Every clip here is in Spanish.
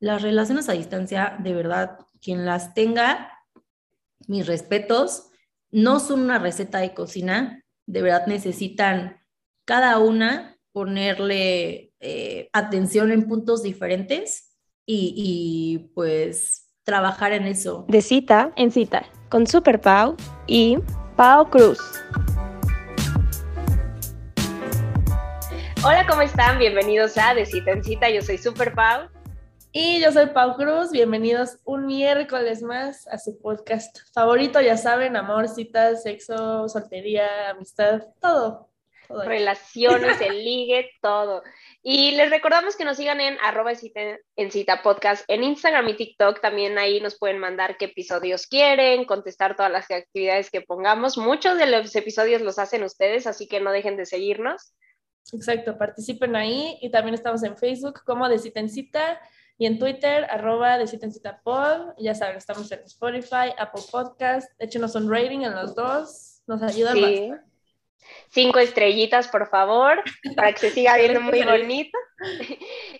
las relaciones a distancia, de verdad, quien las tenga, mis respetos, no son una receta de cocina, de verdad necesitan cada una ponerle eh, atención en puntos diferentes y, y pues trabajar en eso. De cita en cita, con Super Pau y Pau Cruz. Hola, ¿cómo están? Bienvenidos a De Cita en Cita. Yo soy Super Pau. Y yo soy Pau Cruz. Bienvenidos un miércoles más a su podcast favorito. Ya saben, amor, citas, sexo, soltería, amistad, todo. Relaciones, el ligue, todo. Y les recordamos que nos sigan en arroba en cita podcast en Instagram y TikTok. También ahí nos pueden mandar qué episodios quieren, contestar todas las actividades que pongamos. Muchos de los episodios los hacen ustedes, así que no dejen de seguirnos. Exacto, participen ahí y también estamos en Facebook como de cita en cita y en Twitter arroba de cita en cita pod. Ya saben, estamos en Spotify, Apple Podcast. Échenos un rating en los dos, nos ayudan sí. Cinco estrellitas, por favor, para que se siga viendo muy bonito.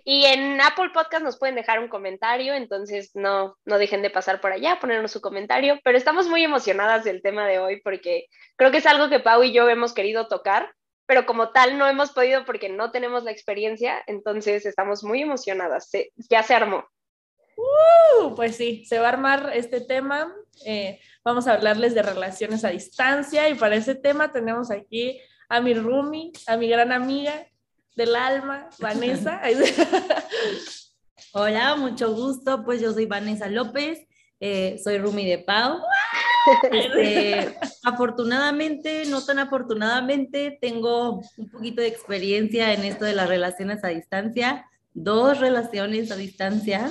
Y en Apple Podcast nos pueden dejar un comentario, entonces no, no dejen de pasar por allá, ponernos su comentario. Pero estamos muy emocionadas del tema de hoy porque creo que es algo que Pau y yo hemos querido tocar pero como tal no hemos podido porque no tenemos la experiencia, entonces estamos muy emocionadas. ya se armó. Uh, pues sí, se va a armar este tema. Eh, vamos a hablarles de relaciones a distancia y para ese tema tenemos aquí a mi Rumi, a mi gran amiga del alma, Vanessa. Hola, mucho gusto. Pues yo soy Vanessa López, eh, soy Rumi de Pau. Este, afortunadamente, no tan afortunadamente, tengo un poquito de experiencia en esto de las relaciones a distancia, dos relaciones a distancia,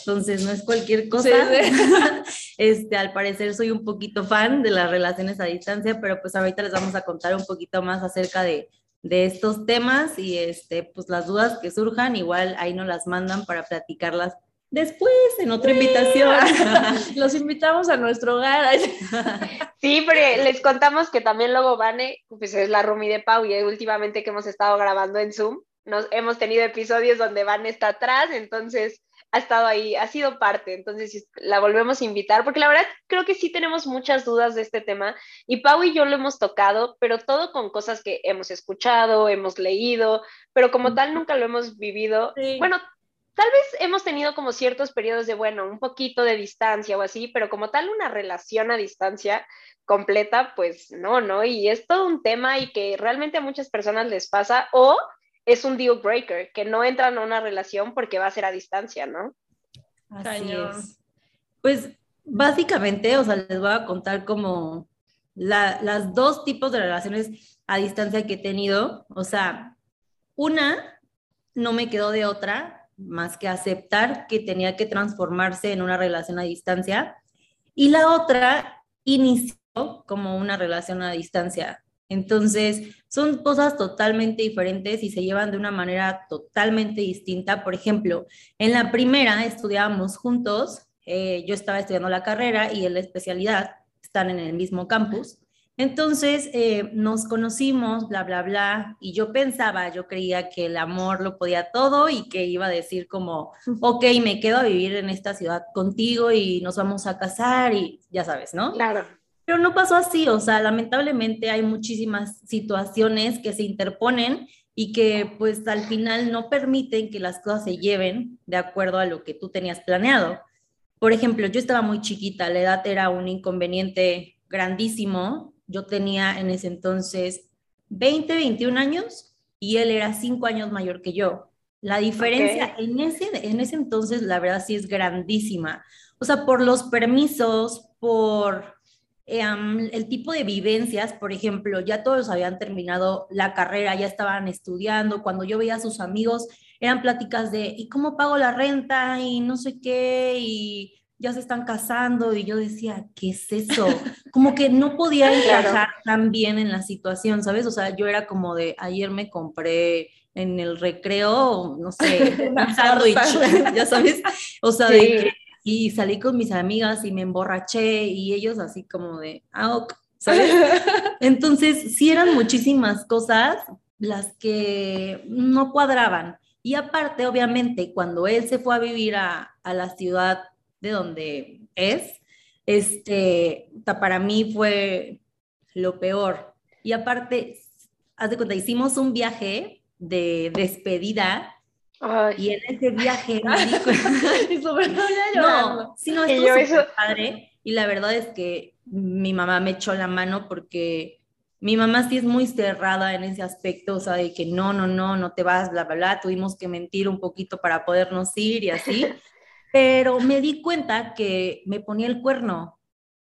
entonces no es cualquier cosa. Este, al parecer soy un poquito fan de las relaciones a distancia, pero pues ahorita les vamos a contar un poquito más acerca de, de estos temas y este, pues las dudas que surjan, igual ahí nos las mandan para platicarlas Después, en otra invitación. Los invitamos a nuestro hogar. Sí, pero les contamos que también luego Vane, pues es la Rumi de Pau y últimamente que hemos estado grabando en Zoom, nos, hemos tenido episodios donde Vane está atrás, entonces ha estado ahí, ha sido parte, entonces la volvemos a invitar, porque la verdad creo que sí tenemos muchas dudas de este tema y Pau y yo lo hemos tocado, pero todo con cosas que hemos escuchado, hemos leído, pero como tal nunca lo hemos vivido. Bueno, Tal vez hemos tenido como ciertos periodos de, bueno, un poquito de distancia o así, pero como tal una relación a distancia completa, pues no, ¿no? Y es todo un tema y que realmente a muchas personas les pasa o es un deal breaker, que no entran a una relación porque va a ser a distancia, ¿no? Así es. Pues básicamente, o sea, les voy a contar como las dos tipos de relaciones a distancia que he tenido. O sea, una no me quedó de otra más que aceptar que tenía que transformarse en una relación a distancia. Y la otra inició como una relación a distancia. Entonces, son cosas totalmente diferentes y se llevan de una manera totalmente distinta. Por ejemplo, en la primera estudiábamos juntos, eh, yo estaba estudiando la carrera y en la especialidad, están en el mismo campus. Entonces eh, nos conocimos, bla, bla, bla, y yo pensaba, yo creía que el amor lo podía todo y que iba a decir como, ok, me quedo a vivir en esta ciudad contigo y nos vamos a casar y ya sabes, ¿no? Claro. Pero no pasó así, o sea, lamentablemente hay muchísimas situaciones que se interponen y que pues al final no permiten que las cosas se lleven de acuerdo a lo que tú tenías planeado. Por ejemplo, yo estaba muy chiquita, la edad era un inconveniente grandísimo yo tenía en ese entonces 20, 21 años y él era 5 años mayor que yo. La diferencia en, ese, en ese entonces, la verdad, sí es grandísima. O sea, por los permisos, por em, el tipo de vivencias, por ejemplo, ya todos habían terminado la carrera, ya estaban estudiando. Cuando yo veía a sus amigos, eran pláticas de, ¿y cómo pago la renta? Y no sé qué, y ya se están casando y yo decía, ¿qué es eso? Como que no podía encajar tan bien en la situación, ¿sabes? O sea, yo era como de, ayer me compré en el recreo, no sé, un sándwich, ya sabes, o sea, de y salí con mis amigas y me emborraché y ellos así como de, ah, ok, ¿sabes? Entonces, sí eran muchísimas cosas las que no cuadraban. Y aparte, obviamente, cuando él se fue a vivir a, a la ciudad de donde es, este, para mí fue lo peor. Y aparte, haz de cuenta, hicimos un viaje de despedida y en ese viaje me di no, sí, no, estuvo padre. Y la verdad es que mi mamá me echó la mano porque mi mamá sí es muy cerrada en ese aspecto, o sea, de que no, no, no, no te vas, bla, bla, bla, tuvimos que mentir un poquito para podernos ir y así. Pero me di cuenta que me ponía el cuerno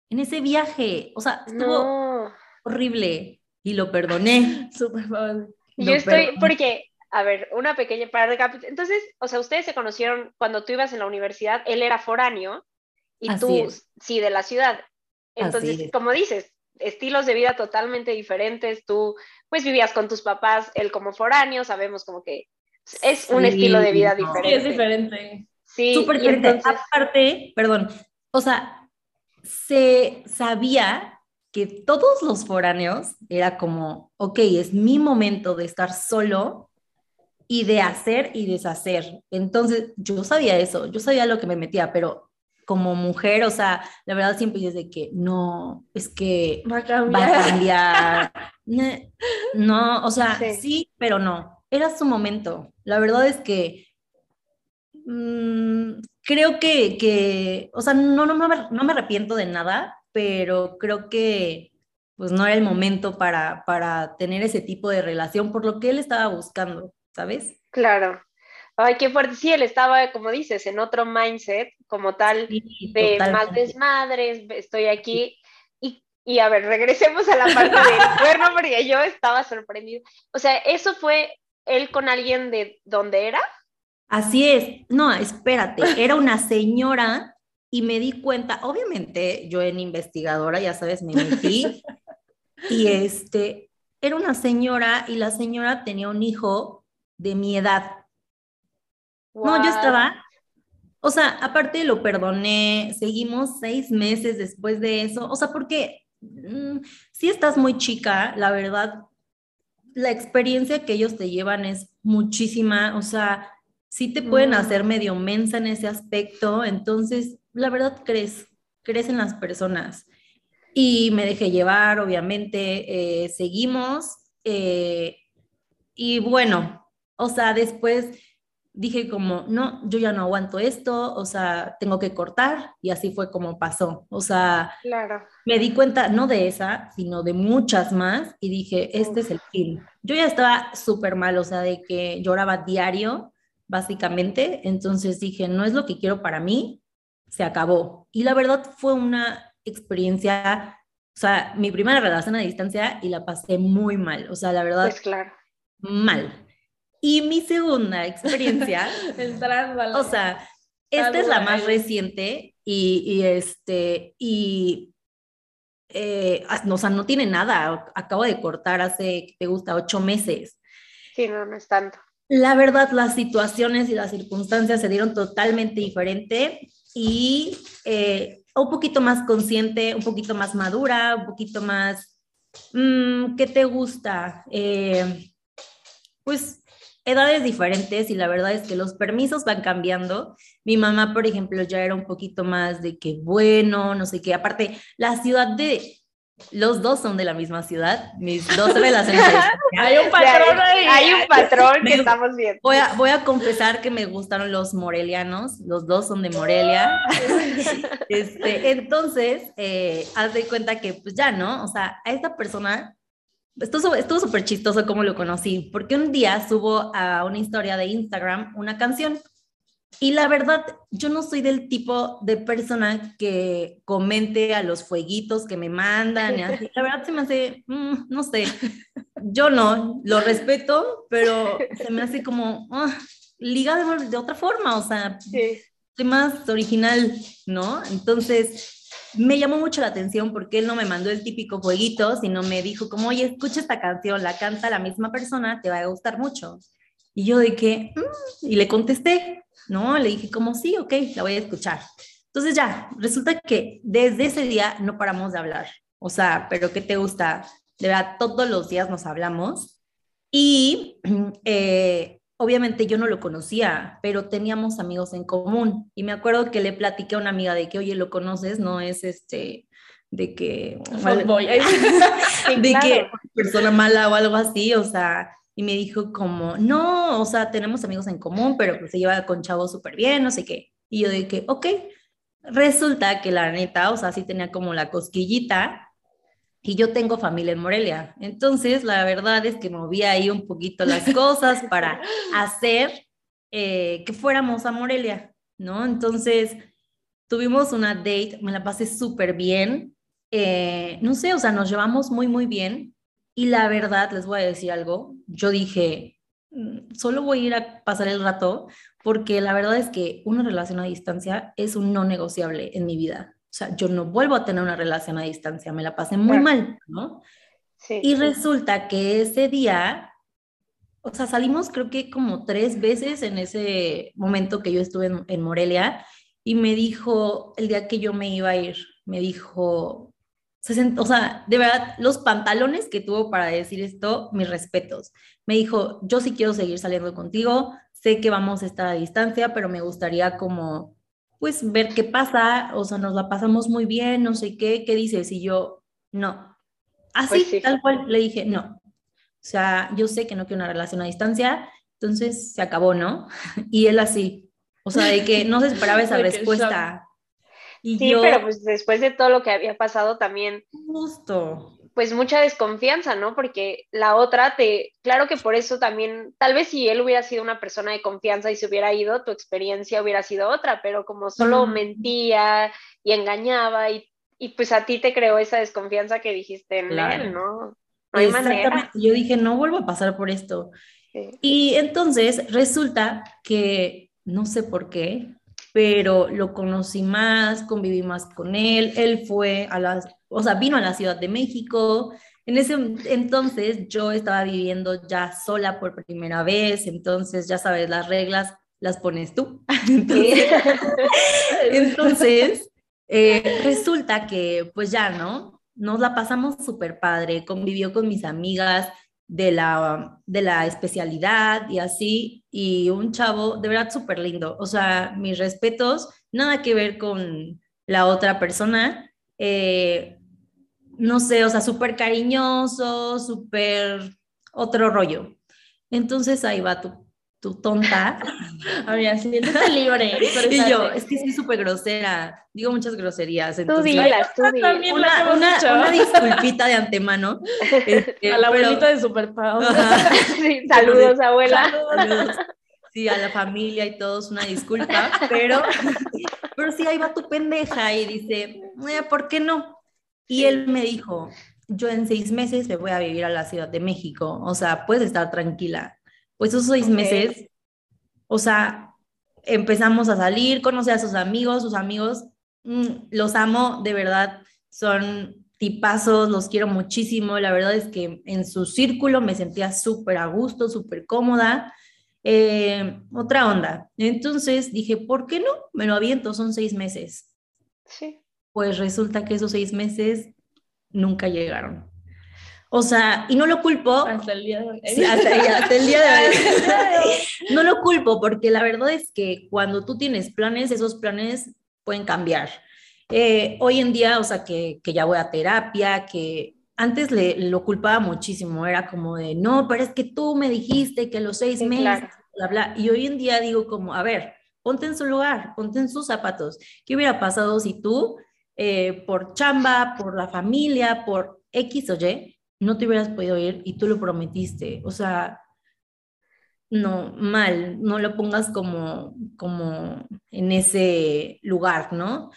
en ese viaje, o sea, estuvo horrible y lo perdoné. Súper Yo estoy, porque a ver, una pequeña para Entonces, o sea, ustedes se conocieron cuando tú ibas en la universidad, él era foráneo y tú sí de la ciudad. Entonces, como dices, estilos de vida totalmente diferentes. Tú, pues vivías con tus papás, él como foráneo, sabemos como que es un estilo de vida diferente. Sí, es diferente. Sí, súper. Aparte, perdón, o sea, se sabía que todos los foráneos era como, ok, es mi momento de estar solo y de hacer y deshacer. Entonces, yo sabía eso, yo sabía lo que me metía, pero como mujer, o sea, la verdad siempre es de que no, es que va a cambiar. no, o sea, sí. pero no. Era su momento. La verdad es que mm, creo que, que, o sea, no, no, no, me, no me arrepiento de nada, pero creo que pues no era el momento para, para tener ese tipo de relación por lo que él estaba buscando. ¿sabes? Claro. Ay, qué fuerte. Sí, él estaba, como dices, en otro mindset, como tal, de más desmadres, estoy aquí. Y, y, a ver, regresemos a la parte del cuerno, porque yo estaba sorprendida. O sea, ¿eso fue él con alguien de donde era? Así es. No, espérate, era una señora y me di cuenta, obviamente yo en investigadora, ya sabes, me metí y este, era una señora y la señora tenía un hijo de mi edad. No, yo estaba, o sea, aparte lo perdoné, seguimos seis meses después de eso, o sea, porque mm, si estás muy chica, la verdad, la experiencia que ellos te llevan es muchísima, o sea, sí te pueden mm. hacer medio mensa en ese aspecto, entonces, la verdad, crees, crees en las personas. Y me dejé llevar, obviamente, eh, seguimos. Eh, y bueno, o sea, después dije como, no, yo ya no aguanto esto, o sea, tengo que cortar y así fue como pasó. O sea, me di cuenta no de esa, sino de muchas más y dije, este es el fin. Yo ya estaba súper mal, o sea, de que lloraba diario, básicamente, entonces dije, no es lo que quiero para mí, se acabó. Y la verdad fue una experiencia, o sea, mi primera relación a distancia y la pasé muy mal, o sea, la verdad. Pues claro. Mal. Y mi segunda experiencia, o sea, esta es la más reciente y, y este, y, eh, o sea, no tiene nada, acabo de cortar hace, te gusta, ocho meses. Sí, no, no es tanto. La verdad, las situaciones y las circunstancias se dieron totalmente diferente y eh, un poquito más consciente, un poquito más madura, un poquito más, mm, ¿qué te gusta? Eh, pues edades diferentes y la verdad es que los permisos van cambiando. Mi mamá, por ejemplo, ya era un poquito más de que bueno, no sé qué. Aparte, la ciudad de los dos son de la misma ciudad, mis dos relaciones. hay un patrón ahí. Hay un patrón que estamos viendo. Voy a, voy a confesar que me gustaron los morelianos, los dos son de Morelia. este, entonces, eh, haz de cuenta que pues ya, ¿no? O sea, a esta persona estuvo súper chistoso cómo lo conocí, porque un día subo a una historia de Instagram una canción. Y la verdad, yo no soy del tipo de persona que comente a los fueguitos que me mandan. Y así. La verdad se me hace, mm, no sé, yo no, lo respeto, pero se me hace como uh, liga de, de, otra forma, o sea, sí. más original, ¿no? Entonces, me llamó mucho la atención porque él no me mandó el típico jueguito, sino me dijo como, oye, escucha esta canción, la canta la misma persona, te va a gustar mucho. Y yo de que, mm", y le contesté, ¿no? Le dije como, sí, ok, la voy a escuchar. Entonces ya, resulta que desde ese día no paramos de hablar. O sea, pero ¿qué te gusta? De verdad, todos los días nos hablamos. Y eh, obviamente yo no lo conocía, pero teníamos amigos en común. Y me acuerdo que le platiqué a una amiga de que, oye, ¿lo conoces? No es este, de que... Voy. de que persona mala o algo así, o sea, y me dijo como, no, o sea, tenemos amigos en común, pero pues se lleva con chavos súper bien, no sé qué. Y yo que, ok, resulta que la neta, o sea, sí tenía como la cosquillita, y yo tengo familia en Morelia. Entonces, la verdad es que moví ahí un poquito las cosas para hacer eh, que fuéramos a Morelia, ¿no? Entonces, tuvimos una date, me la pasé súper bien. Eh, no sé, o sea, nos llevamos muy, muy bien. Y la verdad, les voy a decir algo, yo dije, mm, solo voy a ir a pasar el rato porque la verdad es que una relación a distancia es un no negociable en mi vida. O sea, yo no vuelvo a tener una relación a distancia, me la pasé muy mal, ¿no? Sí, y resulta que ese día, o sea, salimos creo que como tres veces en ese momento que yo estuve en, Morelia y me dijo el día que yo me iba a ir, me dijo, o sea, de verdad, los pantalones que tuvo para decir esto, mis respetos. Me dijo, yo sí quiero seguir saliendo contigo, sé que vamos a estar a distancia, pero me gustaría como pues ver qué pasa, o sea, nos la pasamos muy bien, no sé qué, ¿qué dices? Y yo, no. Así, pues tal cual, le dije, no. O sea, yo sé que no quiero una relación a distancia, entonces se acabó, ¿no? Y él así, o sea, de que no se esperaba esa respuesta. Y sí, pero pues después de todo lo que había pasado también. Justo pues mucha desconfianza, ¿no? Porque la otra te, claro que por eso también, tal vez si él hubiera sido una persona de confianza y se hubiera ido, tu experiencia hubiera sido otra, pero como solo mentía y engañaba y, y, pues a ti te creó esa desconfianza que dijiste en él, ¿no? No hay manera. Yo dije, no vuelvo a pasar por esto. Y entonces resulta que, no sé por qué, pero lo conocí más, conviví más con él, él fue a las, o sea, vino a la Ciudad de México. En ese entonces yo estaba viviendo ya sola por primera vez, entonces ya sabes, las reglas las pones tú. Entonces, eh, resulta que pues ya, ¿no? Nos la pasamos súper padre, convivió con mis amigas, de la, de la especialidad y así, y un chavo de verdad súper lindo. O sea, mis respetos, nada que ver con la otra persona. Eh, no sé, o sea, súper cariñoso, súper otro rollo. Entonces ahí va tu tu tonta. Amiga, siéntete libre. y yo, es que sí, súper grosera. Digo muchas groserías. tú dilas, tú dilas. Una, una, una, disculpita de antemano. Este, a la abuelita de Super sí, saludos, abuela. Saludos. Sí, a la familia y todos, una disculpa. Pero, pero sí, ahí va tu pendeja y dice, ¿por qué no? Y él me dijo, yo en seis meses me voy a vivir a la Ciudad de México. O sea, puedes estar tranquila pues esos seis meses, o sea, empezamos a salir, conocí a sus amigos, sus amigos, mm, los amo, de verdad, son tipazos, los quiero muchísimo, la verdad es que en su círculo me sentía súper a gusto, súper cómoda, eh, otra onda. Entonces dije, ¿por qué no? Me lo aviento, son seis meses. Sí. Pues resulta que esos seis meses nunca llegaron. O sea, y no lo culpo. Hasta el día de hoy. hasta, el día de hoy. no lo culpo porque la verdad es que cuando tú tienes planes, esos planes pueden cambiar. Eh, hoy en día, o sea, que, que, ya voy a terapia, que antes le, lo culpaba muchísimo, era como de, no, pero es que tú me dijiste que los seis meses, bla, bla. Y hoy en día digo como, a ver, ponte en su lugar, ponte en sus zapatos. ¿Qué hubiera pasado si tú, eh, por chamba, por la familia, por X o Y, no te hubieras podido ir y tú lo prometiste. O sea, no, mal, no lo pongas como, como en ese lugar, ¿no?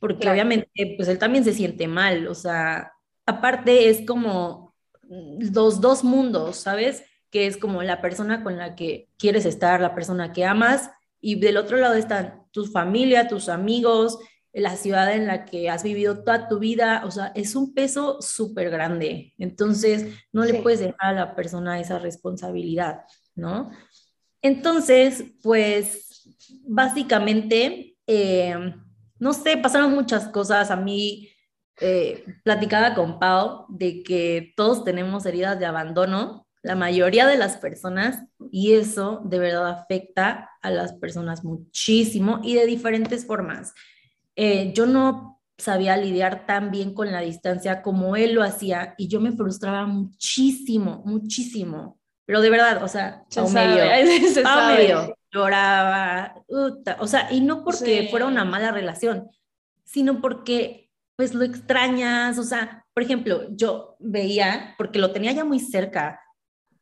Porque obviamente, pues él también se siente mal, o sea, aparte es como los dos mundos, ¿sabes? Que es como la persona con la que quieres estar, la persona que amas, y del otro lado están tu familia, tus amigos, la ciudad en la que has vivido toda tu vida, o sea, es un peso súper grande. Entonces, no le puedes dejar a la persona esa responsabilidad, ¿no? Entonces, pues, básicamente, eh, no sé, pasaron muchas cosas. A mí, eh, platicaba con Pau de que todos tenemos heridas de abandono la mayoría de las personas y eso de verdad afecta a las personas muchísimo y de diferentes formas. Eh, yo no sabía lidiar tan bien con la distancia como él lo hacía y yo me frustraba muchísimo, muchísimo. Pero de verdad, o sea, a medio, a medio, lloraba, o sea, y no porque fuera una mala relación, sino porque pues lo extrañas, o sea, por ejemplo, yo veía, porque lo tenía ya muy cerca,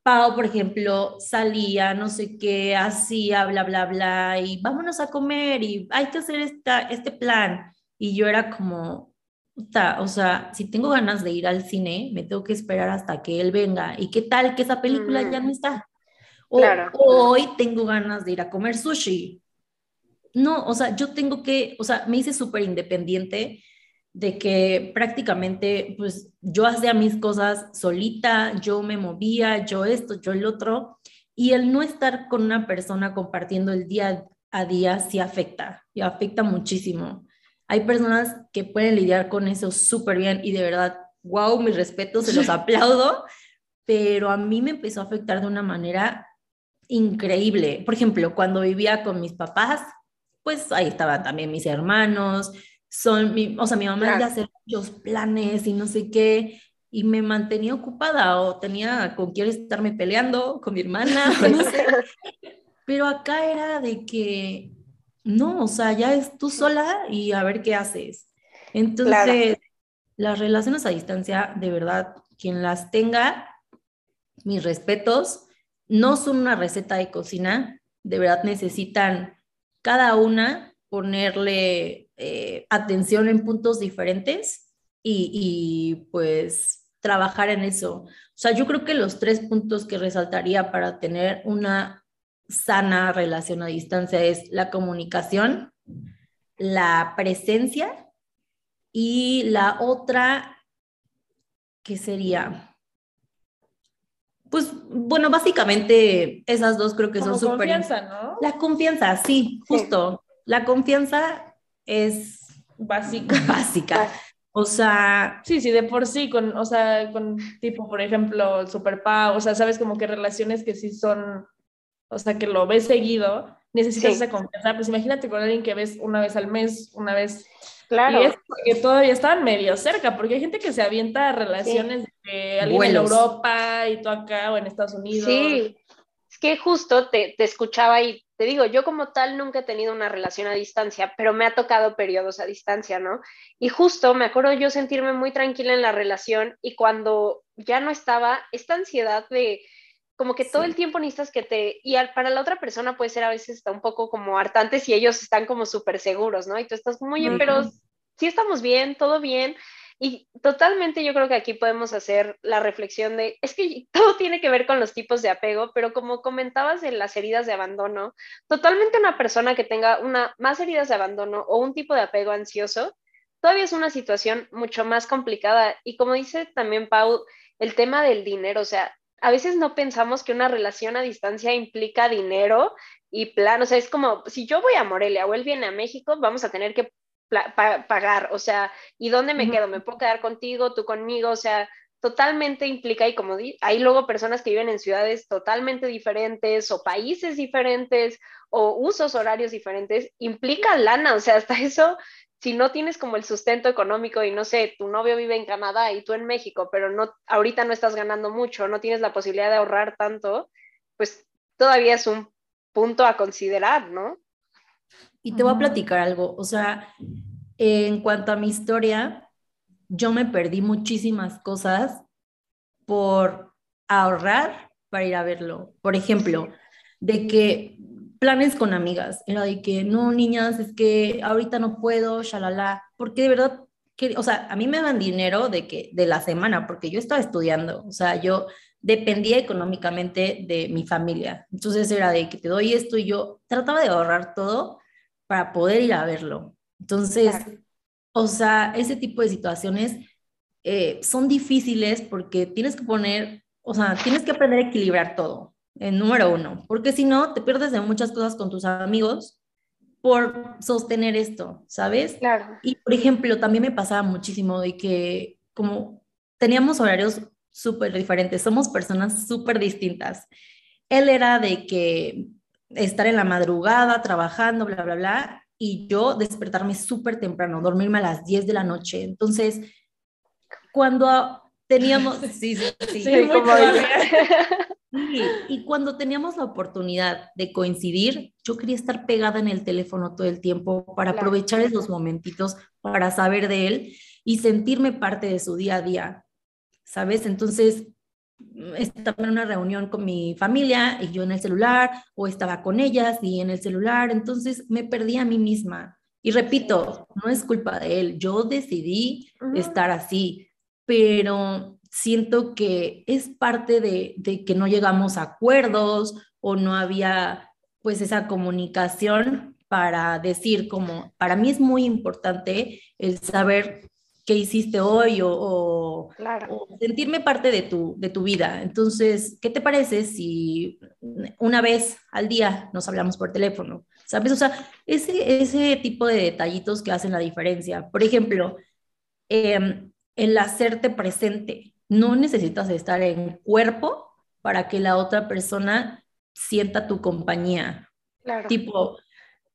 Pau, por ejemplo, salía, no sé qué, hacía, bla, bla, bla, y vámonos a comer y hay que hacer esta, este plan. Y yo era como, o sea, si tengo ganas de ir al cine, me tengo que esperar hasta que él venga. ¿Y qué tal que esa película ya no está? O, hoy tengo ganas de ir a comer sushi. No, o sea, yo tengo que, o sea, me hice súper independiente de que prácticamente pues yo hacía mis cosas solita, yo me movía, yo esto, yo el otro, y el no estar con una persona compartiendo el día a día sí afecta, y afecta muchísimo. Hay personas que pueden lidiar con eso súper bien y de verdad, wow, mis respetos, se los aplaudo, pero a mí me empezó a afectar de una manera increíble. Por ejemplo, cuando vivía con mis papás, pues ahí estaban también mis hermanos, son, mi, o sea, mi mamá claro. de hacer muchos planes y no sé qué, y me mantenía ocupada o tenía con quién estarme peleando con mi hermana, no sé. Pero acá era de que, no, o sea, ya es tú sola y a ver qué haces. Entonces, las relaciones a distancia, de verdad, quien las tenga, mis respetos, no son una receta de cocina, de verdad necesitan cada una ponerle eh, atención en puntos diferentes y, pues trabajar en eso. O sea, yo creo que los tres puntos que resaltaría para tener una sana relación a distancia es la comunicación, la presencia y la otra, ¿qué sería? Pues bueno, básicamente esas dos creo que son súper... confianza, ¿no? La confianza, sí, justo. La confianza es básica. Básica. O sea, sí, sí, de por sí, con, o sea, con tipo, por ejemplo, el Super o sea, sabes como que relaciones que sí son, o sea, que lo ves seguido, necesitas esa confianza. Pues imagínate con alguien que ves una vez al mes, una vez. Claro. Y es porque todavía están medio cerca, porque hay gente que se avienta a relaciones de alguien en Europa y tú acá o en Estados Unidos. Sí, que justo te, te escuchaba y te digo, yo como tal nunca he tenido una relación a distancia, pero me ha tocado periodos a distancia, ¿no? Y justo me acuerdo yo sentirme muy tranquila en la relación y cuando ya no estaba, esta ansiedad de como que todo el tiempo necesitas que te, y para la otra persona puede ser a veces está un poco como hartante si ellos están como súper seguros, ¿no? Y tú estás muy bien, pero sí estamos bien, todo bien, y totalmente yo creo que aquí podemos hacer la reflexión de, es que todo tiene que ver con los tipos de apego, pero como comentabas en las heridas de abandono, totalmente una persona que tenga una, más heridas de abandono o un tipo de apego ansioso, todavía es una situación mucho más complicada. Y como dice también Pau, el tema del dinero, o sea, a veces no pensamos que una relación a distancia implica dinero y plan, o sea, es como, si yo voy a Morelia o él viene a México, vamos a tener que pagar, o sea, ¿y dónde me quedo? ¿Me puedo quedar contigo, tú conmigo? O sea, totalmente implica, y como di, hay luego personas que viven en ciudades totalmente diferentes o países diferentes o usos horarios diferentes, implica lana, o sea, hasta eso, si no tienes como el sustento económico y no sé, tu novio vive en Canadá y tú en México, pero no, ahorita no estás ganando mucho, no tienes la posibilidad de ahorrar tanto, pues todavía es un punto a considerar, ¿no? Y te voy a platicar algo, o sea, en cuanto a mi historia, yo me perdí muchísimas cosas por ahorrar para ir a verlo. Por ejemplo, de que planes con amigas, era de que no, niñas, es que ahorita no puedo, shalala, porque de verdad, que, o sea, a mí me dan dinero de que de la semana, porque yo estaba estudiando, o sea, yo dependía económicamente de mi familia. Entonces era de que te doy esto y yo trataba de ahorrar todo para poder ir a verlo. Entonces, o sea, ese tipo de situaciones eh, son difíciles porque tienes que poner, o sea, tienes que aprender a equilibrar todo, en número uno, porque si no, te pierdes de muchas cosas con tus amigos por sostener esto, ¿sabes? Claro. Y, por ejemplo, también me pasaba muchísimo de que como teníamos horarios súper diferentes, somos personas súper distintas. Él era de que estar en la madrugada trabajando, bla, bla, bla, y yo despertarme súper temprano, dormirme a las 10 de la noche. Entonces, cuando teníamos, sí, sí, sí, sí como y cuando teníamos la oportunidad de coincidir, yo quería estar pegada en el teléfono todo el tiempo para aprovechar esos momentitos, para saber de él y sentirme parte de su día a día, ¿sabes? Entonces, estaba en una reunión con mi familia y yo en el celular, o estaba con ellas y en el celular, entonces me perdí a mí misma. Y repito, no es culpa de él, yo decidí estar así, pero siento que es parte de, que no llegamos a acuerdos o no había pues esa comunicación para decir como, para mí es muy importante el saber qué hiciste hoy o, sentirme parte de tu, de tu vida. Entonces, ¿qué te parece si una vez al día nos hablamos por teléfono? ¿Sabes? O sea, ese, ese tipo de detallitos que hacen la diferencia. Por ejemplo, em, el hacerte presente no necesitas estar en cuerpo para que la otra persona sienta tu compañía. Claro. Tipo,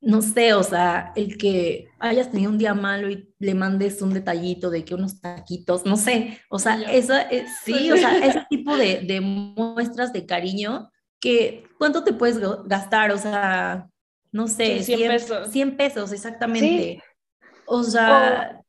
no sé, o sea, el que hayas tenido un día malo y le mandes un detallito de que unos taquitos, no sé, o sea, eso, eh, sí, o sea, ese tipo de, de, muestras de cariño que, ¿cuánto te puedes gastar? O sea, no sé, 100, pesos. 100 pesos, exactamente. O sea,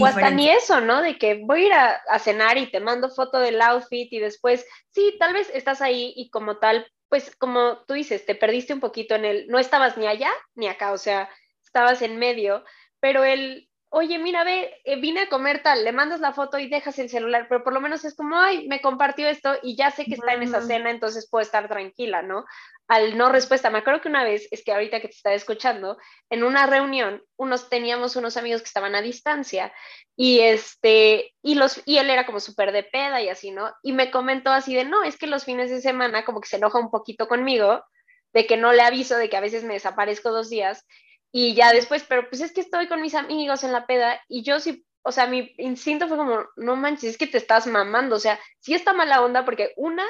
o hasta ni eso, ¿no? De que voy a ir a, cenar y te mando foto del outfit y después, sí, tal vez estás ahí y como tal, pues como tú dices, te perdiste un poquito en el, no estabas ni allá ni acá, o sea, estabas en medio, pero el, oye, mira, ve, eh, vine a comer tal, le mandas la foto y dejas el celular, pero por lo menos es como, ay, me compartió esto y ya sé que está en esa cena, entonces puedo estar tranquila, ¿no? Al no respuesta, me acuerdo que una vez, es que ahorita que te estaba escuchando, en una reunión, unos teníamos unos amigos que estaban a distancia y este, y los, y él era como súper de peda y así, ¿no? Y me comentó así de, no, es que los fines de semana como que se enoja un poquito conmigo, de que no le aviso de que a veces me desaparezco dos días y ya después, pero pues es que estoy con mis amigos en la peda y yo sí, o sea, mi instinto fue como, no manches, es que te estás mamando, o sea, sí está mala onda porque una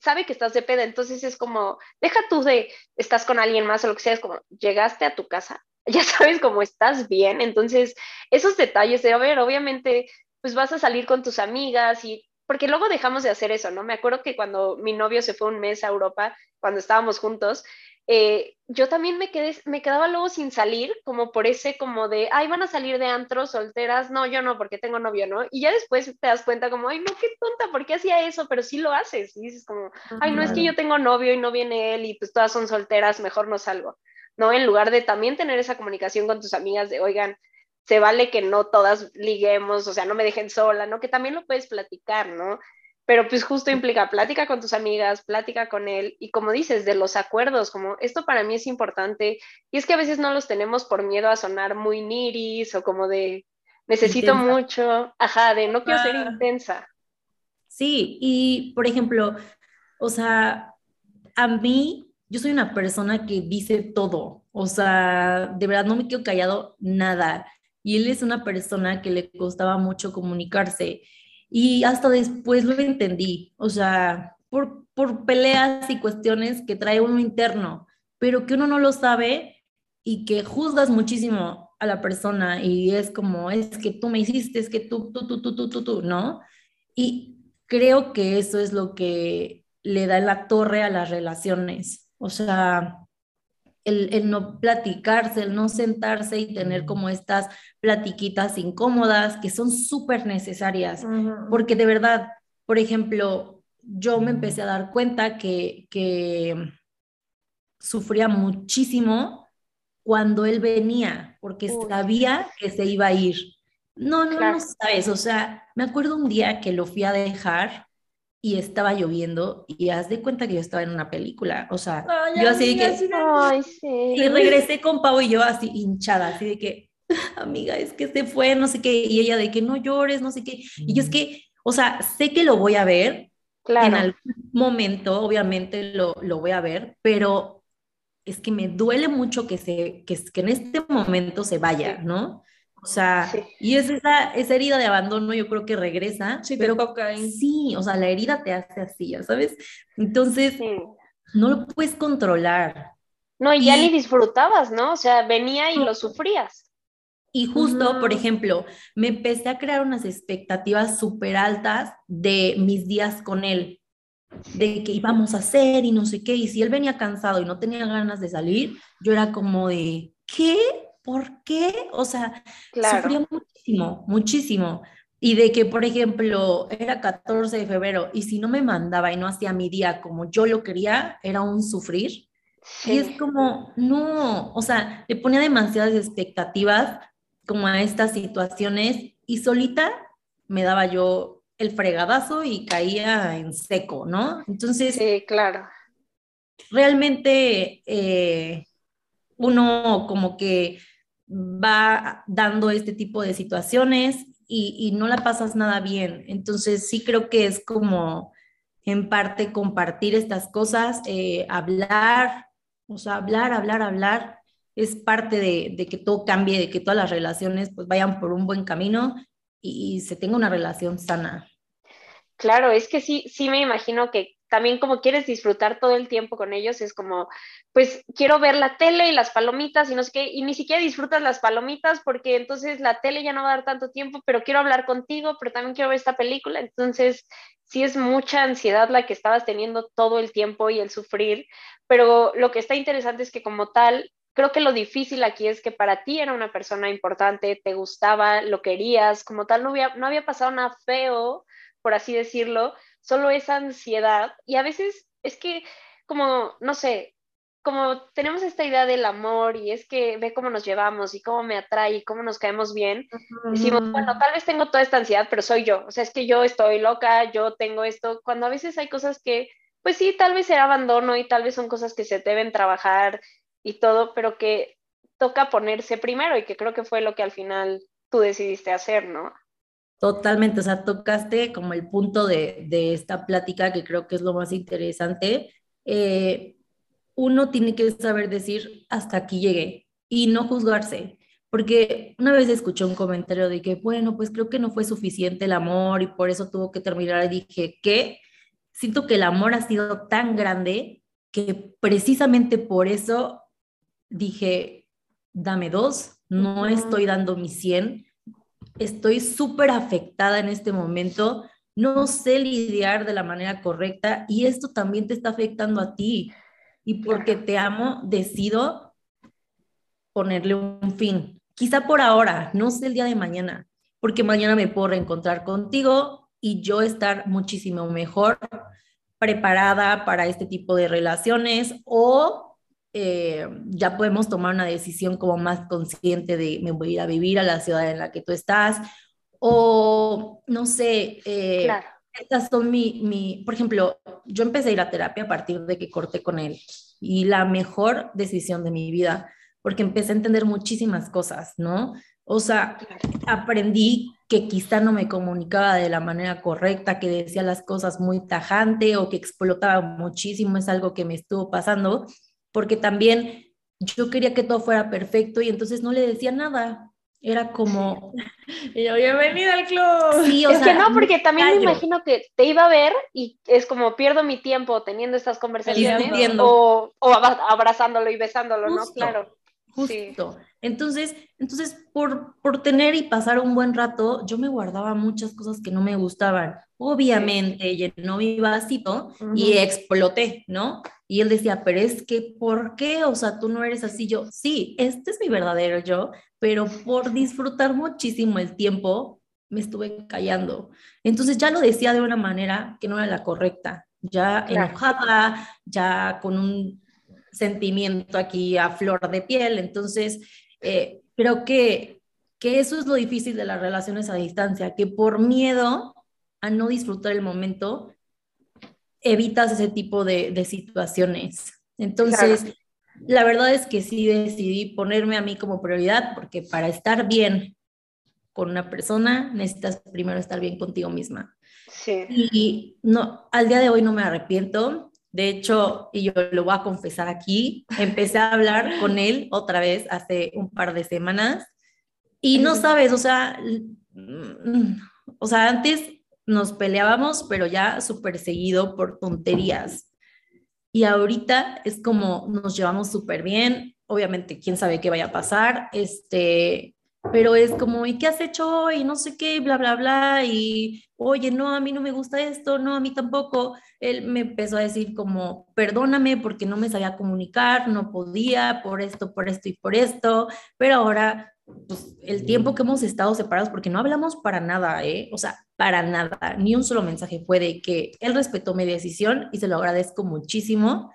sabe que estás de peda, entonces es como, deja tú de, estás con alguien más o lo que sea, es como, llegaste a tu casa, ya sabes cómo estás bien, entonces esos detalles de, a ver, obviamente, pues vas a salir con tus amigas y, porque luego dejamos de hacer eso, ¿no? Me acuerdo que cuando mi novio se fue un mes a Europa, cuando estábamos juntos, eh, yo también me, quedé, me quedaba luego sin salir, como por ese, como de, ay, van a salir de antro solteras, no, yo no, porque tengo novio, ¿no? Y ya después te das cuenta como, ay, no, qué tonta, ¿por qué hacía eso? Pero sí lo haces, y dices como, ay, no, es que yo tengo novio y no viene él y pues todas son solteras, mejor no salgo, ¿no? En lugar de también tener esa comunicación con tus amigas de, oigan, se vale que no todas liguemos, o sea, no me dejen sola, ¿no? Que también lo puedes platicar, ¿no? Pero pues justo implica plática con tus amigas, plática con él y como dices, de los acuerdos, como esto para mí es importante y es que a veces no los tenemos por miedo a sonar muy niris o como de necesito mucho, ajá, de no quiero ser intensa. Sí, y por ejemplo, o sea, a mí, yo soy una persona que dice todo, o sea, de verdad no me quedo callado nada. Y él es una persona que le costaba mucho comunicarse. Y hasta después lo entendí, o sea, por, por peleas y cuestiones que trae uno interno, pero que uno no lo sabe y que juzgas muchísimo a la persona y es como, es que tú me hiciste, es que tú, tú, tú, tú, tú, tú, tú, ¿no? Y creo que eso es lo que le da la torre a las relaciones. O sea, el, no platicarse, el no sentarse y tener como estas platiquitas incómodas que son súper necesarias, porque de verdad, por ejemplo, yo me empecé a dar cuenta que, que sufría muchísimo cuando él venía, porque sabía que se iba a ir. No, no, no sabes, o sea, me acuerdo un día que lo fui a dejar y estaba lloviendo y haz de cuenta que yo estaba en una película, o sea, yo así de que... Ay, sí. Y regresé con Pau y yo así hinchada, así de que, amiga, es que se fue, no sé qué, y ella de que no llores, no sé qué, y yo es que, o sea, sé que lo voy a ver, claro. en algún momento, obviamente lo, lo voy a ver, pero es que me duele mucho que, se, que, que en este momento se vaya, ¿no? O sea, y es esa, esa herida de abandono, yo creo que regresa. Sí, pero toca Sí, o sea, la herida te hace así, ya sabes. Entonces, no lo puedes controlar. No, y, ya ni disfrutabas, ¿no? O sea, venía y lo sufrías. Y justo, por ejemplo, me empecé a crear unas expectativas súper altas de mis días con él, de que íbamos a hacer y no sé qué. Y si él venía cansado y no tenía ganas de salir, yo era como de, ¿qué? ¿Por qué? O sea, sufría muchísimo, muchísimo. Y de que, por ejemplo, era 14 de febrero y si no me mandaba y no hacía mi día como yo lo quería, era un sufrir. Y es como, no, o sea, le ponía demasiadas expectativas como a estas situaciones y solita me daba yo el fregadazo y caía en seco, ¿no? Entonces, sí, claro. Realmente eh, uno como que va dando este tipo de situaciones y, no la pasas nada bien. Entonces, sí creo que es como en parte compartir estas cosas, eh, hablar, o sea, hablar, hablar, hablar, es parte de, que todo cambie, de que todas las relaciones pues vayan por un buen camino y, se tenga una relación sana. Claro, es que sí, sí me imagino que también como quieres disfrutar todo el tiempo con ellos, es como, pues quiero ver la tele y las palomitas y no sé qué, y ni siquiera disfrutas las palomitas porque entonces la tele ya no va a dar tanto tiempo, pero quiero hablar contigo, pero también quiero ver esta película, entonces sí es mucha ansiedad la que estabas teniendo todo el tiempo y el sufrir, pero lo que está interesante es que como tal, creo que lo difícil aquí es que para ti era una persona importante, te gustaba, lo querías, como tal, no había, no había pasado nada feo, por así decirlo, solo esa ansiedad. Y a veces es que, como, no sé, como tenemos esta idea del amor y es que ve cómo nos llevamos y cómo me atrae y cómo nos caemos bien, decimos, bueno, tal vez tengo toda esta ansiedad, pero soy yo, o sea, es que yo estoy loca, yo tengo esto, cuando a veces hay cosas que, pues sí, tal vez será abandono y tal vez son cosas que se deben trabajar y todo, pero que toca ponerse primero y que creo que fue lo que al final tú decidiste hacer, ¿no? Totalmente, o sea, tocaste como el punto de, esta plática que creo que es lo más interesante. Eh, uno tiene que saber decir hasta aquí llegué y no juzgarse, porque una vez escuché un comentario de que, bueno, pues creo que no fue suficiente el amor y por eso tuvo que terminar y dije que siento que el amor ha sido tan grande que precisamente por eso dije, dame dos, no estoy dando mi 100, estoy súper afectada en este momento, no sé lidiar de la manera correcta y esto también te está afectando a ti. Y porque te amo, decido ponerle un fin. Quizá por ahora, no sé el día de mañana, porque mañana me puedo reencontrar contigo y yo estar muchísimo mejor preparada para este tipo de relaciones o eh, ya podemos tomar una decisión como más consciente de me voy a ir a vivir a la ciudad en la que tú estás o no sé, eh, estas son mi, mi, por ejemplo, yo empecé a ir a terapia a partir de que corté con él y la mejor decisión de mi vida porque empecé a entender muchísimas cosas, ¿no? O sea, aprendí que quizá no me comunicaba de la manera correcta, que decía las cosas muy tajante o que explotaba muchísimo, es algo que me estuvo pasando porque también yo quería que todo fuera perfecto y entonces no le decía nada. Era como... Y yo, bienvenida al club. Sí, o es que no, porque también me imagino que te iba a ver y es como pierdo mi tiempo teniendo estas conversaciones o, o, abrazándolo y besándolo, ¿no? Claro. Justo. Entonces, entonces por, por tener y pasar un buen rato, yo me guardaba muchas cosas que no me gustaban. Obviamente llenó mi vasito y exploté, ¿no? Y él decía, pero es que, ¿por qué? O sea, tú no eres así. Yo, sí, este es mi verdadero yo, pero por disfrutar muchísimo el tiempo, me estuve callando. Entonces ya lo decía de una manera que no era la correcta, ya enojada, ya con un sentimiento aquí a flor de piel. Entonces, eh, creo que, que eso es lo difícil de las relaciones a distancia, que por miedo a no disfrutar el momento, evitas ese tipo de, situaciones. Entonces, la verdad es que sí decidí ponerme a mí como prioridad, porque para estar bien con una persona necesitas primero estar bien contigo misma. Sí. Y no, al día de hoy no me arrepiento. De hecho, y yo lo voy a confesar aquí, empecé a hablar con él otra vez hace un par de semanas Y no sabes, o sea, mm, o sea, antes nos peleábamos, pero ya súper seguido por tonterías. Y ahorita es como nos llevamos súper bien. Obviamente, quién sabe qué vaya a pasar. Este, pero es como, ¿y qué has hecho hoy? No sé qué, bla, bla, bla. Y, oye, no, a mí no me gusta esto, no, a mí tampoco. Él me empezó a decir como, perdóname porque no me sabía comunicar, no podía, por esto, por esto y por esto. Pero ahora pues, el tiempo que hemos estado separados, porque no hablamos para nada, ¿eh? O sea, para nada, ni un solo mensaje fue de que él respetó mi decisión y se lo agradezco muchísimo.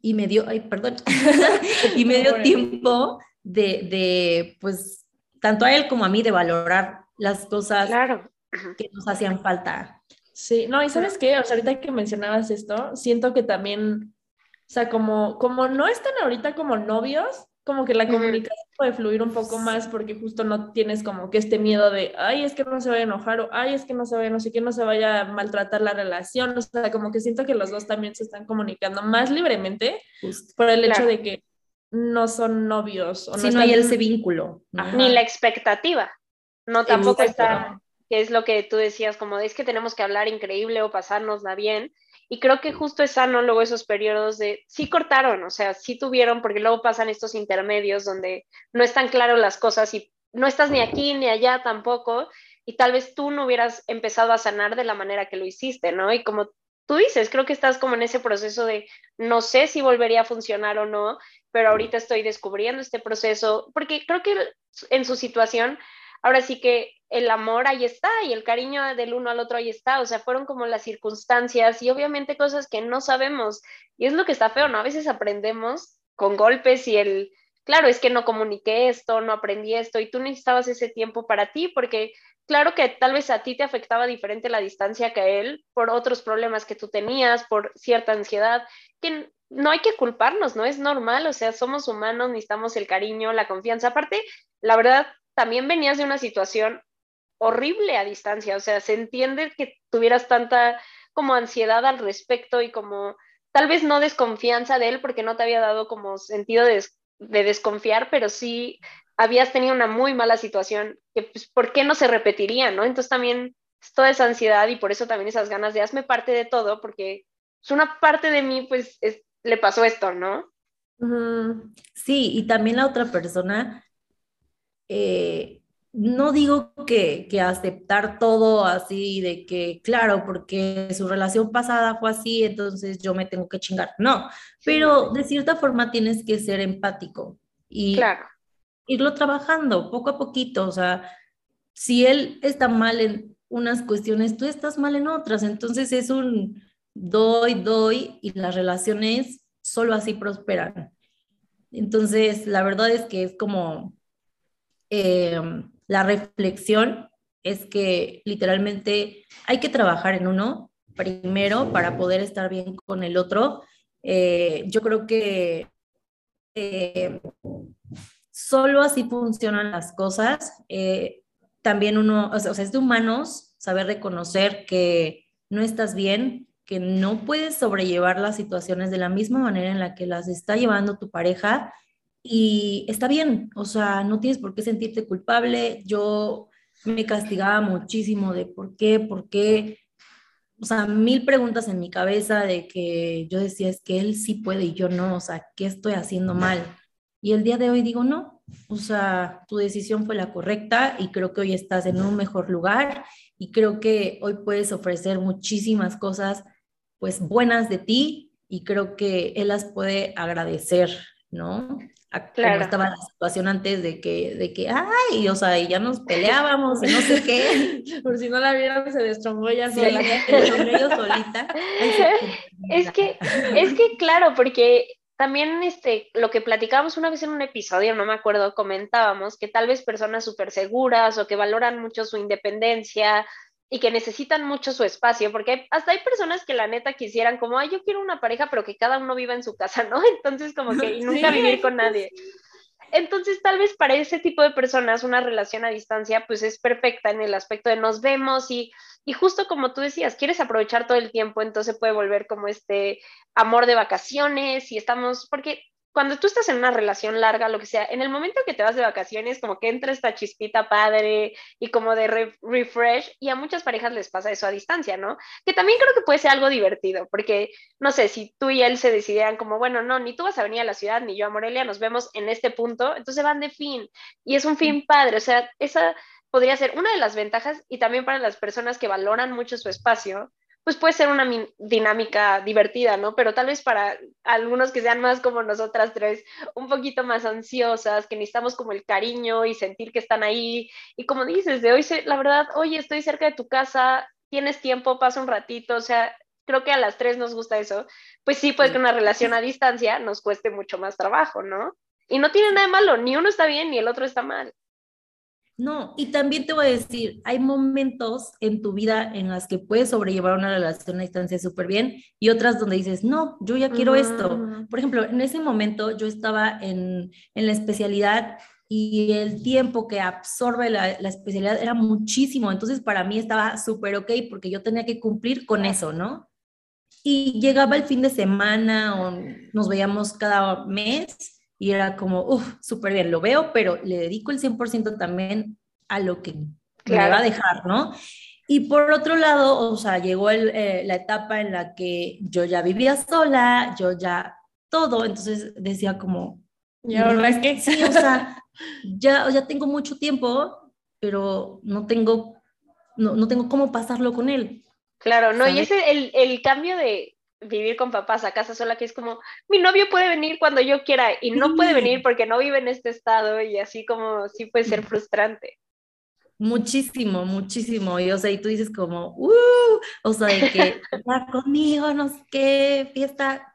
Y me dio, ay, perdón, y me dio tiempo de, de, pues, tanto a él como a mí, de valorar las cosas claro. que nos hacían falta. Sí, no, y sabes qué, o sea, ahorita que mencionabas esto, siento que también, o sea, como, como no están ahorita como novios, como que la comunicación puede fluir un poco más porque justo no tienes como que este miedo de, ay, es que no se vaya a enojar o, ay, es que no se vaya, no sé qué, no se vaya a maltratar la relación. O sea, como que siento que los dos también se están comunicando más libremente por el hecho de que no son novios. O no hay ese vínculo. Ni la expectativa. No, tampoco está, que es lo que tú decías, como es que tenemos que hablar increíble o pasárnosla bien y creo que justo es sano luego esos periodos de, sí cortaron, o sea, sí tuvieron, porque luego pasan estos intermedios donde no están claras las cosas y no estás ni aquí ni allá tampoco, y tal vez tú no hubieras empezado a sanar de la manera que lo hiciste, ¿no? Y como tú dices, creo que estás como en ese proceso de, no sé si volvería a funcionar o no, pero ahorita estoy descubriendo este proceso, porque creo que en su situación ahora sí que el amor ahí está y el cariño del uno al otro ahí está, o sea, fueron como las circunstancias y obviamente cosas que no sabemos y es lo que está feo, ¿no? A veces aprendemos con golpes y el, claro, es que no comuniqué esto, no aprendí esto y tú necesitabas ese tiempo para ti porque claro que tal vez a ti te afectaba diferente la distancia que a él por otros problemas que tú tenías, por cierta ansiedad, que no hay que culparnos, ¿no? Es normal, o sea, somos humanos, necesitamos el cariño, la confianza. Aparte, la verdad, también venías de una situación horrible a distancia, o sea, se entiende que tuvieras tanta como ansiedad al respecto y como tal vez no desconfianza de él porque no te había dado como sentido de, desconfiar, pero sí habías tenido una muy mala situación que pues, ¿por qué no se repetiría, no? Entonces también toda esa ansiedad y por eso también esas ganas de hazme parte de todo porque es pues, una parte de mí pues le pasó esto, ¿no? Sí, y también la otra persona eh, no digo que, que, aceptar todo así, de que, claro, porque su relación pasada fue así, entonces yo me tengo que chingar. No, pero de cierta forma tienes que ser empático y claro. irlo trabajando poco a poquito. O sea, si él está mal en unas cuestiones, tú estás mal en otras. Entonces es un doy, doy y las relaciones solo así prosperan. Entonces, la verdad es que es como Em, la reflexión es que literalmente hay que trabajar en uno primero para poder estar bien con el otro. Eh, yo creo que eh, solo así funcionan las cosas. Eh, también uno, o sea, es de humanos saber reconocer que no estás bien, que no puedes sobrellevar las situaciones de la misma manera en la que las está llevando tu pareja y está bien, o sea, no tienes por qué sentirte culpable. Yo me castigaba muchísimo de por qué, por qué, o sea, mil preguntas en mi cabeza de que yo decía, es que él sí puede y yo no, o sea, ¿qué estoy haciendo mal? Y el día de hoy digo, no, o sea, tu decisión fue la correcta y creo que hoy estás en un mejor lugar y creo que hoy puedes ofrecer muchísimas cosas, pues, buenas de ti y creo que él las puede agradecer, ¿no? Claro. estaba la situación antes de que, de que, ay, o sea, ya nos peleábamos y no sé qué. Por si no la vieron, se destrongó ya sí, sola. Solita. es que, es que claro, porque también este, lo que platicábamos una vez en un episodio, no me acuerdo, comentábamos que tal vez personas súper seguras o que valoran mucho su independencia y que necesitan mucho su espacio, porque hasta hay personas que la neta quisieran como, ay, yo quiero una pareja, pero que cada uno viva en su casa, ¿no? Entonces como que nunca vivir con nadie. Entonces, tal vez para ese tipo de personas una relación a distancia pues es perfecta en el aspecto de nos vemos y, y justo como tú decías, quieres aprovechar todo el tiempo, entonces puede volver como este amor de vacaciones y estamos, porque cuando tú estás en una relación larga, lo que sea, en el momento que te vas de vacaciones, como que entra esta chispita padre y como de refresh, y a muchas parejas les pasa eso a distancia, ¿no? Que también creo que puede ser algo divertido, porque, no sé, si tú y él se decidieran como, bueno, no, ni tú vas a venir a la ciudad, ni yo a Morelia, nos vemos en este punto, entonces van de fin, y es un fin padre, o sea, esa podría ser una de las ventajas y también para las personas que valoran mucho su espacio, pues puede ser una dinámica divertida, ¿no? Pero tal vez para algunos que sean más como nosotras tres, un poquito más ansiosas, que necesitamos como el cariño y sentir que están ahí. Y como dices, de hoy, la verdad, oye, estoy cerca de tu casa, tienes tiempo, pasa un ratito, o sea, creo que a las tres nos gusta eso. Pues sí, puede que una relación a distancia nos cueste mucho más trabajo, ¿no? Y no tiene nada de malo, ni uno está bien ni el otro está mal. No, y también te voy a decir, hay momentos en tu vida en las que puedes sobrellevar una relación a distancia súper bien y otras donde dices, no, yo ya quiero esto. Por ejemplo, en ese momento yo estaba en, en la especialidad y el tiempo que absorbe la, la, especialidad era muchísimo, entonces para mí estaba súper ok porque yo tenía que cumplir con eso, ¿no? Y llegaba el fin de semana o nos veíamos cada mes y era como, uff, súper bien, lo veo, pero le dedico el 100% también a lo que me va a dejar, ¿no? Y por otro lado, o sea, llegó el, eh, la etapa en la que yo ya vivía sola, yo ya todo, entonces decía como... ¿Y ahora es que? Sí, o sea, ya, ya tengo mucho tiempo, pero no tengo, no, no tengo cómo pasarlo con él. Claro, no, y ese el, el cambio de, vivir con papás a casa sola, que es como, mi novio puede venir cuando yo quiera y no puede venir porque no vive en este estado y así como sí puede ser frustrante. Muchísimo, muchísimo. Y o sea, y tú dices como, uh, o sea, de que está conmigo, no sé qué, fiesta.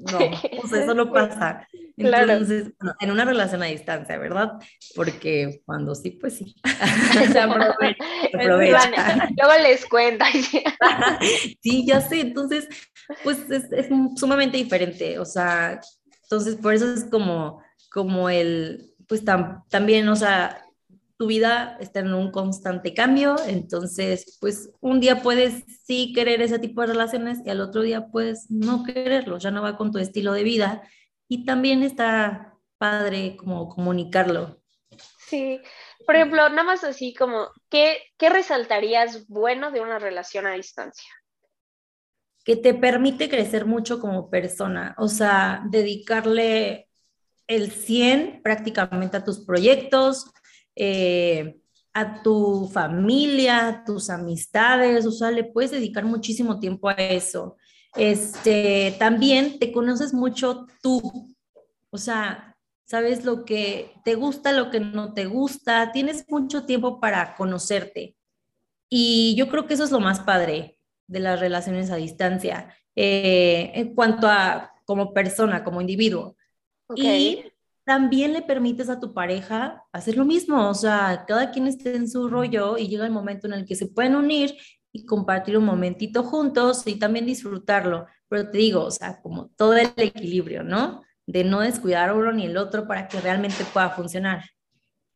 No, sea, eso no pasa. Entonces, en una relación a distancia, ¿verdad? Porque cuando sí, pues sí. Se aprovecha. Luego les cuenta. sí, ya sé. Entonces, pues es, es, sumamente diferente. O sea, entonces por eso es como, como el, pues también, o sea, tu vida está en un constante cambio, entonces, pues un día puedes sí querer ese tipo de relaciones y al otro día puedes no quererlo, ya no va con tu estilo de vida y también está padre como comunicarlo. Sí, por ejemplo, nada más así como, ¿qué, qué resaltarías bueno de una relación a distancia? Que te permite crecer mucho como persona, o sea, dedicarle el 100 prácticamente a tus proyectos, eh, a tu familia, a tus amistades, o sea, le puedes dedicar muchísimo tiempo a eso. Este, también te conoces mucho tú, o sea, sabes lo que te gusta, lo que no te gusta, tienes mucho tiempo para conocerte. Y yo creo que eso es lo más padre de las relaciones a distancia, eh, en cuanto a como persona, como individuo. Y también le permites a tu pareja hacer lo mismo, o sea, cada quien esté en su rollo y llega el momento en el que se pueden unir y compartir un momentito juntos y también disfrutarlo. Pero te digo, o sea, como todo el equilibrio, ¿no? De no descuidar uno ni el otro para que realmente pueda funcionar.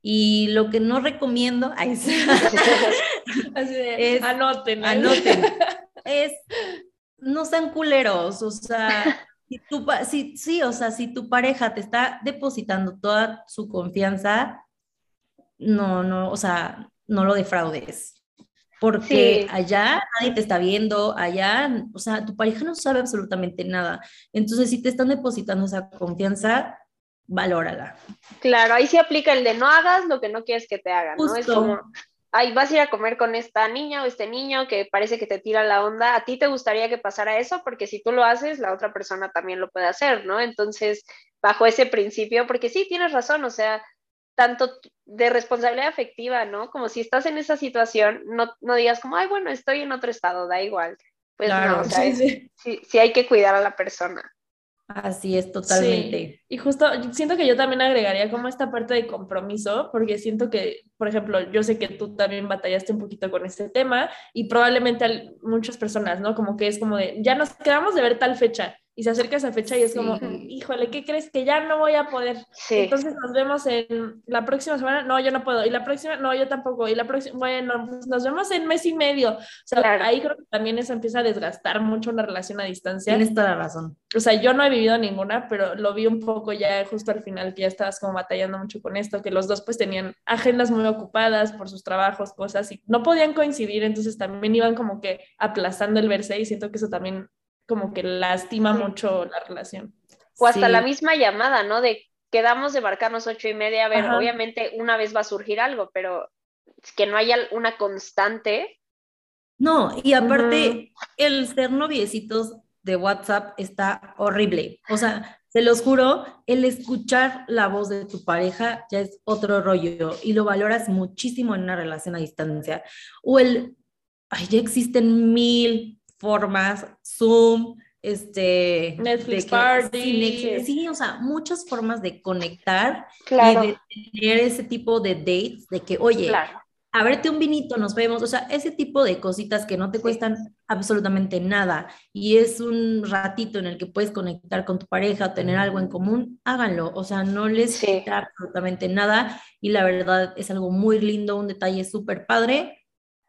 Y lo que no recomiendo, es, es, anoten, anoten, es no sean culeros, o sea, si tu, si, sí, o sea, si tu pareja te está depositando toda su confianza, no, no, o sea, no lo defraudes. Porque allá nadie te está viendo, allá, o sea, tu pareja no sabe absolutamente nada. Entonces, si te están depositando esa confianza, valórala. Claro, ahí se aplica el de no hagas lo que no quieres que te hagan, ¿no? Es como, ay, vas a ir a comer con esta niña o este niño que parece que te tira la onda, a ti te gustaría que pasara eso, porque si tú lo haces, la otra persona también lo puede hacer, ¿no? Entonces, bajo ese principio, porque sí, tienes razón, o sea, tanto de responsabilidad afectiva, ¿no? Como si estás en esa situación, no, no digas como, ay, bueno, estoy en otro estado, da igual. Pues no, o sea, sí, sí. sí, hay que cuidar a la persona. Así es, totalmente. Y justo siento que yo también agregaría como esta parte de compromiso, porque siento que, por ejemplo, yo sé que tú también batallaste un poquito con este tema y probablemente muchas personas, ¿no? Como que es como de, ya nos quedamos de ver tal fecha y se acerca esa fecha y es como, híjole, ¿qué crees? Que ya no voy a poder. Entonces nos vemos en la próxima semana, no, yo no puedo, y la próxima, no, yo tampoco, y la próxima, bueno, pues nos vemos en mes y medio. O sea, ahí creo que también eso empieza a desgastar mucho una relación a distancia. Tienes toda la razón. O sea, yo no he vivido ninguna, pero lo vi un poco ya justo al final, que ya estabas como batallando mucho con esto, que los dos pues tenían agendas muy ocupadas por sus trabajos, cosas, y no podían coincidir, entonces también iban como que aplazando el verse y siento que eso también como que lastima mucho la relación. O hasta la misma llamada, ¿no? De quedamos de marcarnos ocho y media, a ver, obviamente una vez va a surgir algo, pero que no haya una constante. No, y aparte, el ser noviecitos de WhatsApp está horrible. O sea, se los juro, el escuchar la voz de tu pareja ya es otro rollo y lo valoras muchísimo en una relación a distancia. O el, ay, ya existen mil formas, Zoom, este, Netflix Party. Sí, o sea, muchas formas de conectar y de tener ese tipo de dates, de que, oye, claro. ábrete un vinito, nos vemos, o sea, ese tipo de cositas que no te cuestan absolutamente nada y es un ratito en el que puedes conectar con tu pareja, tener algo en común, háganlo, o sea, no les quita absolutamente nada y la verdad es algo muy lindo, un detalle súper padre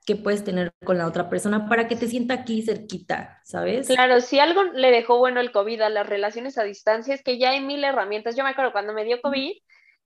que puedes tener con la otra persona para que te sienta aquí cerquita, ¿sabes? Claro, si algo le dejó bueno el COVID a las relaciones a distancia es que ya hay mil herramientas. Yo me acuerdo cuando me dio COVID,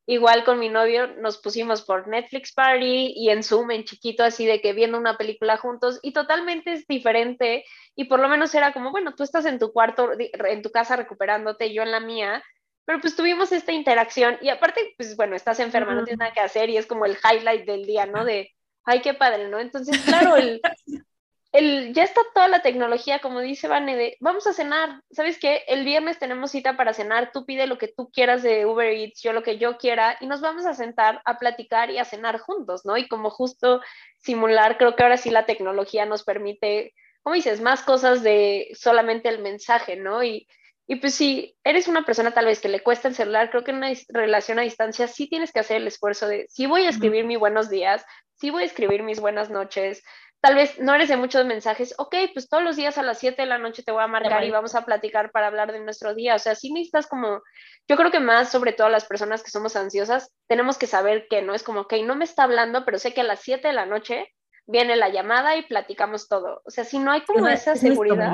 igual con mi novio nos pusimos por Netflix Party y en Zoom, en chiquito, así de que viendo una película juntos y totalmente es diferente y por lo menos era como, bueno, tú estás en tu cuarto, en tu casa recuperándote, yo en la mía, pero pues tuvimos esta interacción y aparte, pues bueno, estás enferma, no tienes nada que hacer y es como el highlight del día, ¿no? De ay, qué padre, ¿no? Entonces, claro, el, el, ya está toda la tecnología, como dice Vane, de vamos a cenar, ¿sabes qué? El viernes tenemos cita para cenar, tú pide lo que tú quieras de Uber Eats, yo lo que yo quiera, y nos vamos a sentar a platicar y a cenar juntos, ¿no? Y como justo simular, creo que ahora sí la tecnología nos permite, como dices, más cosas de solamente el mensaje, ¿no? Y, y pues si eres una persona tal vez que le cuesta el celular, creo que en una relación a distancia sí tienes que hacer el esfuerzo de, si voy a escribir mi buenos días, sí voy a escribir mis buenas noches. Tal vez no eres de muchos mensajes, ok, pues todos los días a las 7 de la noche te voy a marcar y vamos a platicar para hablar de nuestro día. O sea, sí necesitas como, yo creo que más sobre todo las personas que somos ansiosas, tenemos que saber que no es como, ok, no me está hablando, pero sé que a las 7 de la noche viene la llamada y platicamos todo. O sea, si no hay como esa seguridad.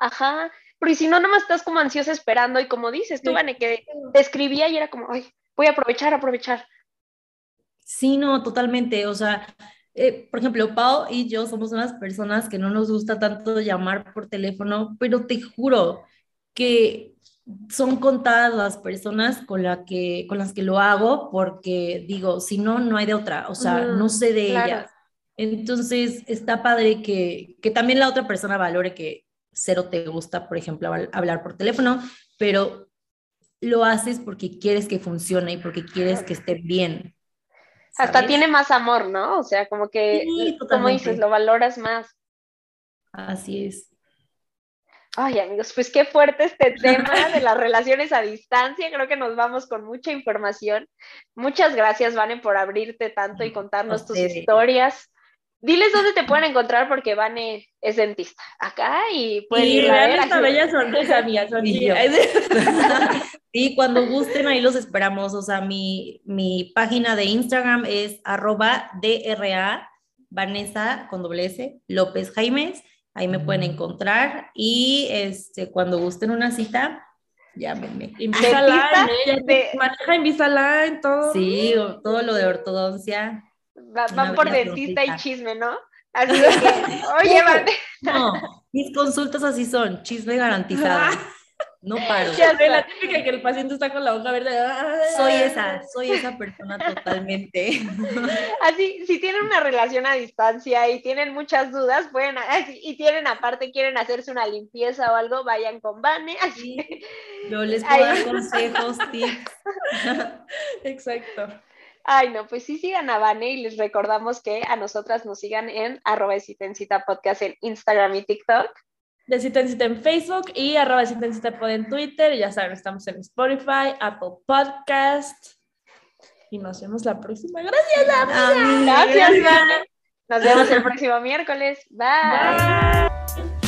Ajá, porque si no, nomás estás como ansiosa esperando y como dices, tú, Vane, que te escribía y era como, ay, voy a aprovechar, aprovechar. Sí, no, totalmente. O sea, eh, por ejemplo, Pau y yo somos unas personas que no nos gusta tanto llamar por teléfono, pero te juro que son contadas las personas con, la que, con las que lo hago porque digo, si no, no hay de otra, o sea, no sé de ellas. Entonces, está padre que, que también la otra persona valore que cero te gusta, por ejemplo, hablar por teléfono, pero lo haces porque quieres que funcione y porque quieres que esté bien. Hasta tiene más amor, ¿no? O sea, como que, como dices, lo valoras más. Así es. Ay, amigos, pues qué fuerte este tema de las relaciones a distancia. Creo que nos vamos con mucha información. Muchas gracias, Vane, por abrirte tanto y contarnos tus historias. Diles dónde te pueden encontrar porque Vane es dentista acá y pueden ir a ver. esta bella sonrisa mía, sonrisa. Sí, cuando gusten ahí los esperamos. O sea, mi, mi página de Instagram es arroba DRA Vanessa con doble S López Jaimes. Ahí me pueden encontrar y este, cuando gusten una cita, llámenme. Invísala, maneja Invisalign, todo. Sí, todo lo de ortodoncia van por dentista y chisme, ¿no? Así que, oye, van. No, mis consultas así son, chisme garantizado. No paro. Ya sé, la típica que el paciente está con la hoja verde. Soy esa, soy esa persona totalmente. Así, si tienen una relación a distancia y tienen muchas dudas, pueden, y tienen aparte, quieren hacerse una limpieza o algo, vayan con Vane. Así. Yo les puedo dar consejos, tips. Exacto. Ay, no, pues sí sigan a Vane y les recordamos que a nosotras nos sigan en arroba de podcast en Instagram y TikTok. De cita en Facebook y arroba de pod en Twitter. Y ya saben, estamos en Spotify, Apple Podcast. Y nos vemos la próxima. Gracias, amiga. Gracias, Vane. Nos vemos el próximo miércoles. Bye.